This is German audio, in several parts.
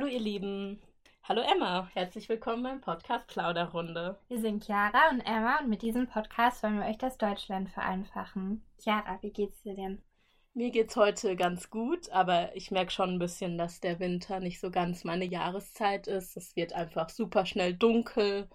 Hallo ihr Lieben. Hallo Emma, herzlich willkommen beim Podcast Plauderrunde. Wir sind Chiara und Emma und mit diesem Podcast wollen wir euch das Deutschland vereinfachen. Chiara, wie geht's dir denn? Mir geht's heute ganz gut, aber ich merke schon ein bisschen, dass der Winter nicht so ganz meine Jahreszeit ist. Es wird einfach super schnell dunkel.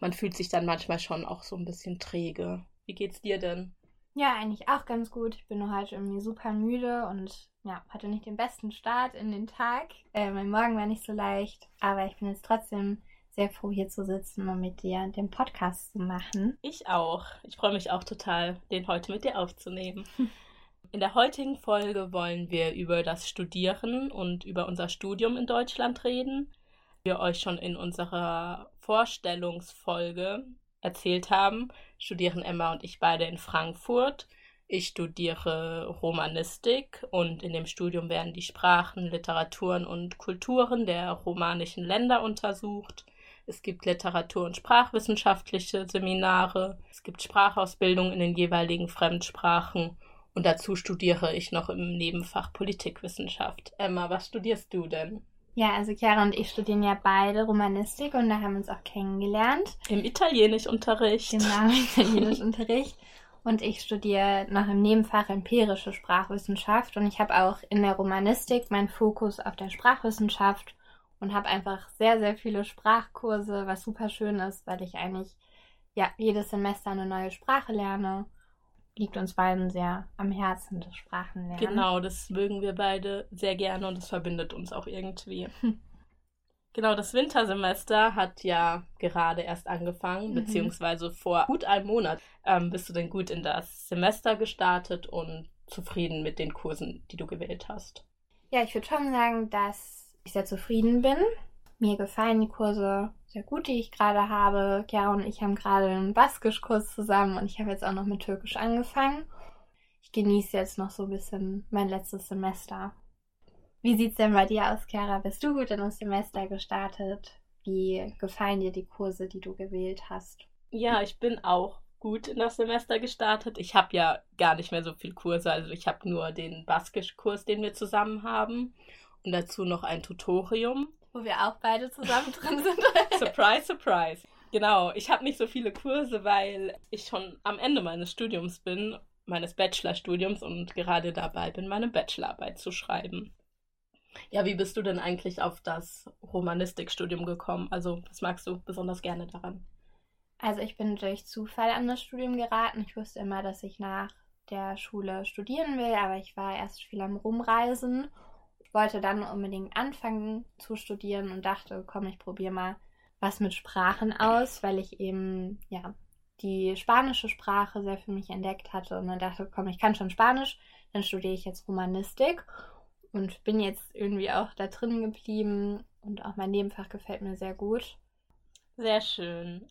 Man fühlt sich dann manchmal schon auch so ein bisschen träge. Wie geht's dir denn? Ja, eigentlich auch ganz gut. Ich bin nur heute irgendwie super müde und ja, hatte nicht den besten Start in den Tag. Äh, mein Morgen war nicht so leicht, aber ich bin jetzt trotzdem sehr froh, hier zu sitzen und mit dir den Podcast zu machen. Ich auch. Ich freue mich auch total, den heute mit dir aufzunehmen. In der heutigen Folge wollen wir über das Studieren und über unser Studium in Deutschland reden. Wir euch schon in unserer Vorstellungsfolge erzählt haben, studieren Emma und ich beide in Frankfurt. Ich studiere Romanistik und in dem Studium werden die Sprachen, Literaturen und Kulturen der romanischen Länder untersucht. Es gibt Literatur- und sprachwissenschaftliche Seminare. Es gibt Sprachausbildung in den jeweiligen Fremdsprachen und dazu studiere ich noch im Nebenfach Politikwissenschaft. Emma, was studierst du denn? Ja, also Chiara und ich studieren ja beide Romanistik und da haben wir uns auch kennengelernt. Im Italienischunterricht. Genau, im Italienischunterricht. Und ich studiere noch im Nebenfach empirische Sprachwissenschaft und ich habe auch in der Romanistik meinen Fokus auf der Sprachwissenschaft und habe einfach sehr, sehr viele Sprachkurse, was super schön ist, weil ich eigentlich ja jedes Semester eine neue Sprache lerne liegt uns beiden sehr am Herzen, das Sprachenlernen. Genau, das mögen wir beide sehr gerne und das verbindet uns auch irgendwie. Genau, das Wintersemester hat ja gerade erst angefangen, mhm. beziehungsweise vor gut einem Monat. Ähm, bist du denn gut in das Semester gestartet und zufrieden mit den Kursen, die du gewählt hast? Ja, ich würde schon sagen, dass ich sehr zufrieden bin. Mir gefallen die Kurse sehr gut, die ich gerade habe. Chiara und ich haben gerade einen Baskischkurs zusammen und ich habe jetzt auch noch mit Türkisch angefangen. Ich genieße jetzt noch so ein bisschen mein letztes Semester. Wie sieht's denn bei dir aus, Chiara? Bist du gut in das Semester gestartet? Wie gefallen dir die Kurse, die du gewählt hast? Ja, ich bin auch gut in das Semester gestartet. Ich habe ja gar nicht mehr so viel Kurse. Also ich habe nur den Baskisch-Kurs, den wir zusammen haben. Und dazu noch ein Tutorium wo wir auch beide zusammen drin sind. surprise, surprise. Genau, ich habe nicht so viele Kurse, weil ich schon am Ende meines Studiums bin, meines Bachelorstudiums und gerade dabei bin, meine Bachelorarbeit zu schreiben. Ja, wie bist du denn eigentlich auf das Romanistikstudium gekommen? Also, was magst du besonders gerne daran? Also, ich bin durch Zufall an das Studium geraten. Ich wusste immer, dass ich nach der Schule studieren will, aber ich war erst viel am Rumreisen wollte dann unbedingt anfangen zu studieren und dachte, komm, ich probiere mal was mit Sprachen aus, weil ich eben, ja, die spanische Sprache sehr für mich entdeckt hatte und dann dachte, komm, ich kann schon Spanisch, dann studiere ich jetzt Romanistik und bin jetzt irgendwie auch da drin geblieben und auch mein Nebenfach gefällt mir sehr gut. Sehr schön.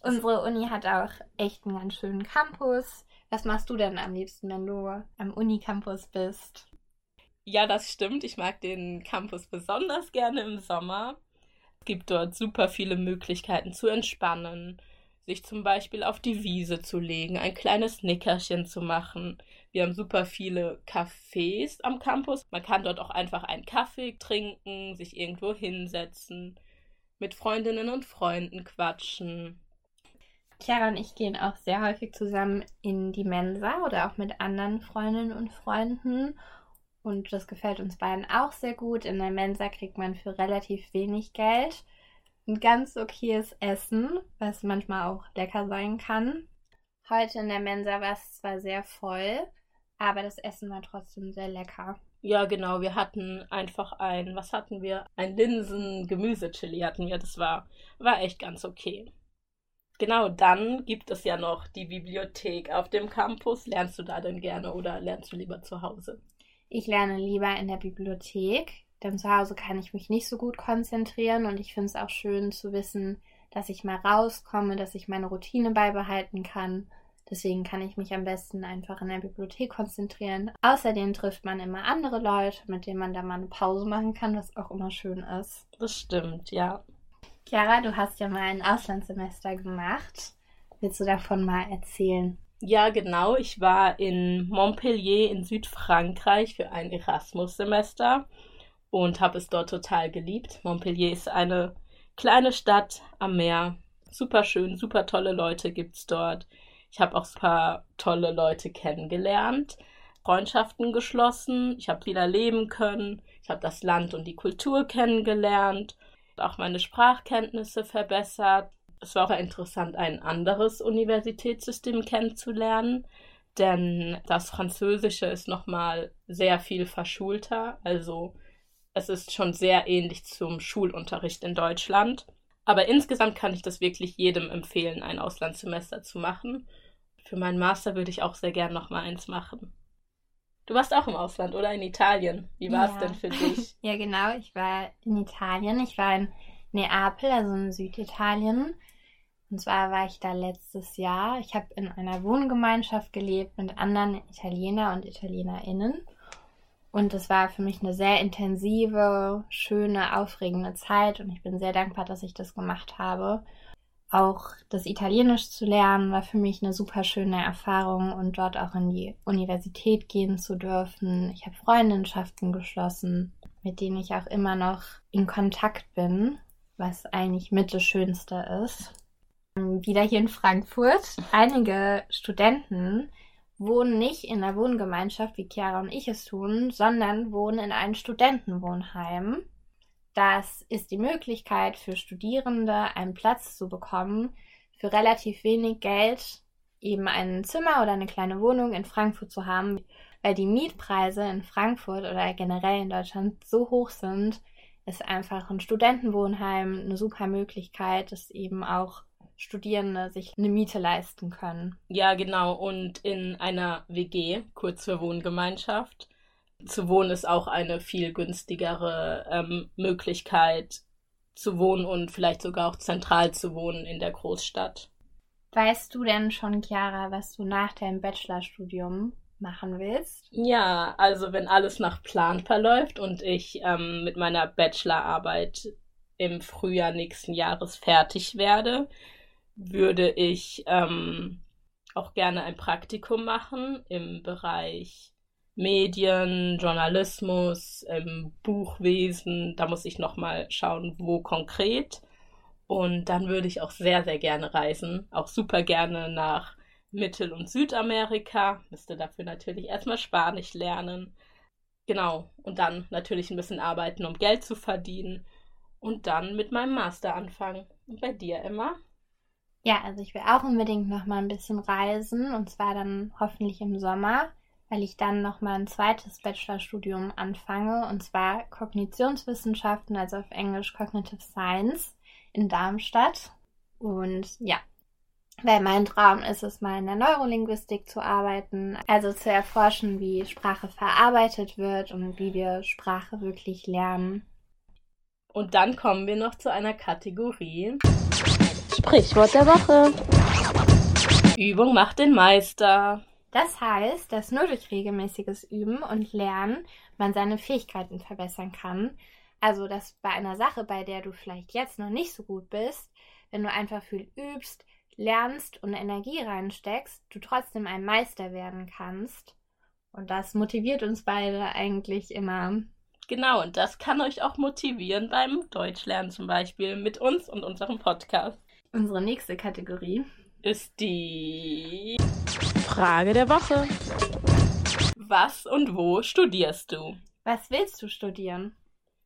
Unsere Uni hat auch echt einen ganz schönen Campus. Was machst du denn am liebsten, wenn du am Unicampus bist? Ja, das stimmt. Ich mag den Campus besonders gerne im Sommer. Es gibt dort super viele Möglichkeiten zu entspannen, sich zum Beispiel auf die Wiese zu legen, ein kleines Nickerchen zu machen. Wir haben super viele Cafés am Campus. Man kann dort auch einfach einen Kaffee trinken, sich irgendwo hinsetzen, mit Freundinnen und Freunden quatschen. Chiara und ich gehen auch sehr häufig zusammen in die Mensa oder auch mit anderen Freundinnen und Freunden. Und das gefällt uns beiden auch sehr gut. In der Mensa kriegt man für relativ wenig Geld ein ganz okayes Essen, was manchmal auch lecker sein kann. Heute in der Mensa war es zwar sehr voll, aber das Essen war trotzdem sehr lecker. Ja, genau. Wir hatten einfach ein, was hatten wir? Ein Linsen-Gemüsechili hatten wir. Das war, war echt ganz okay. Genau, dann gibt es ja noch die Bibliothek auf dem Campus. Lernst du da denn gerne oder lernst du lieber zu Hause? Ich lerne lieber in der Bibliothek, denn zu Hause kann ich mich nicht so gut konzentrieren und ich finde es auch schön zu wissen, dass ich mal rauskomme, dass ich meine Routine beibehalten kann. Deswegen kann ich mich am besten einfach in der Bibliothek konzentrieren. Außerdem trifft man immer andere Leute, mit denen man da mal eine Pause machen kann, was auch immer schön ist. Das stimmt, ja. Chiara, du hast ja mal ein Auslandssemester gemacht. Willst du davon mal erzählen? Ja, genau. Ich war in Montpellier in Südfrankreich für ein Erasmus-Semester. und habe es dort total geliebt. Montpellier ist eine kleine Stadt am Meer. Super schön, super tolle Leute gibt es dort. Ich habe auch super tolle Leute kennengelernt, Freundschaften geschlossen. Ich habe wieder leben können. Ich habe das Land und die Kultur kennengelernt, auch meine Sprachkenntnisse verbessert. Es war auch interessant, ein anderes Universitätssystem kennenzulernen, denn das Französische ist nochmal sehr viel verschulter. Also es ist schon sehr ähnlich zum Schulunterricht in Deutschland. Aber insgesamt kann ich das wirklich jedem empfehlen, ein Auslandssemester zu machen. Für meinen Master würde ich auch sehr gern nochmal eins machen. Du warst auch im Ausland, oder? In Italien. Wie war es ja. denn für dich? ja, genau. Ich war in Italien. Ich war in Neapel, also in Süditalien. Und zwar war ich da letztes Jahr. Ich habe in einer Wohngemeinschaft gelebt mit anderen Italiener und Italienerinnen. Und es war für mich eine sehr intensive, schöne, aufregende Zeit. Und ich bin sehr dankbar, dass ich das gemacht habe. Auch das Italienisch zu lernen war für mich eine super schöne Erfahrung und dort auch in die Universität gehen zu dürfen. Ich habe Freundschaften geschlossen, mit denen ich auch immer noch in Kontakt bin, was eigentlich mit das Schönste ist. Wieder hier in Frankfurt. Einige Studenten wohnen nicht in der Wohngemeinschaft, wie Chiara und ich es tun, sondern wohnen in einem Studentenwohnheim. Das ist die Möglichkeit für Studierende, einen Platz zu bekommen, für relativ wenig Geld eben ein Zimmer oder eine kleine Wohnung in Frankfurt zu haben, weil die Mietpreise in Frankfurt oder generell in Deutschland so hoch sind, ist einfach ein Studentenwohnheim eine super Möglichkeit, das eben auch Studierende sich eine Miete leisten können. Ja, genau. Und in einer WG, kurz für Wohngemeinschaft, zu wohnen ist auch eine viel günstigere ähm, Möglichkeit zu wohnen und vielleicht sogar auch zentral zu wohnen in der Großstadt. Weißt du denn schon, Chiara, was du nach deinem Bachelorstudium machen willst? Ja, also wenn alles nach Plan verläuft und ich ähm, mit meiner Bachelorarbeit im Frühjahr nächsten Jahres fertig werde, würde ich ähm, auch gerne ein Praktikum machen im Bereich Medien, Journalismus, ähm, Buchwesen. Da muss ich nochmal schauen, wo konkret. Und dann würde ich auch sehr, sehr gerne reisen. Auch super gerne nach Mittel- und Südamerika. Müsste dafür natürlich erstmal Spanisch lernen. Genau. Und dann natürlich ein bisschen arbeiten, um Geld zu verdienen. Und dann mit meinem Master anfangen. Und bei dir, Emma? Ja, also ich will auch unbedingt noch mal ein bisschen reisen und zwar dann hoffentlich im Sommer, weil ich dann noch mal ein zweites Bachelorstudium anfange und zwar Kognitionswissenschaften, also auf Englisch Cognitive Science in Darmstadt. Und ja, weil mein Traum ist es, mal in der Neurolinguistik zu arbeiten, also zu erforschen, wie Sprache verarbeitet wird und wie wir Sprache wirklich lernen. Und dann kommen wir noch zu einer Kategorie. Sprichwort der Woche. Übung macht den Meister. Das heißt, dass nur durch regelmäßiges Üben und Lernen man seine Fähigkeiten verbessern kann. Also, dass bei einer Sache, bei der du vielleicht jetzt noch nicht so gut bist, wenn du einfach viel übst, lernst und Energie reinsteckst, du trotzdem ein Meister werden kannst. Und das motiviert uns beide eigentlich immer. Genau, und das kann euch auch motivieren beim Deutschlernen zum Beispiel mit uns und unserem Podcast. Unsere nächste Kategorie ist die Frage der Woche. Was und wo studierst du? Was willst du studieren?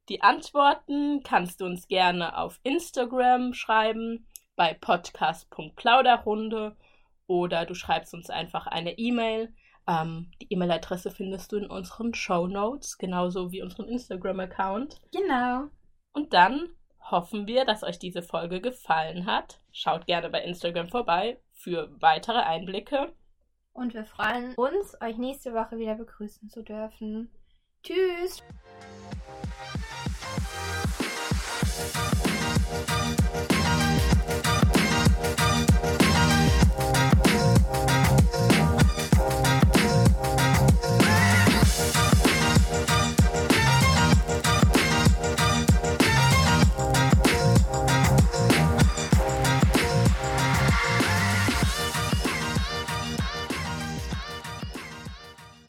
Die Antworten kannst du uns gerne auf Instagram schreiben bei podcast.plauderrunde oder du schreibst uns einfach eine E-Mail. Ähm, die E-Mail-Adresse findest du in unseren Show Notes, genauso wie unseren Instagram-Account. Genau. Und dann hoffen wir, dass euch diese Folge gefallen hat. Schaut gerne bei Instagram vorbei für weitere Einblicke. Und wir freuen uns, euch nächste Woche wieder begrüßen zu dürfen. Tschüss!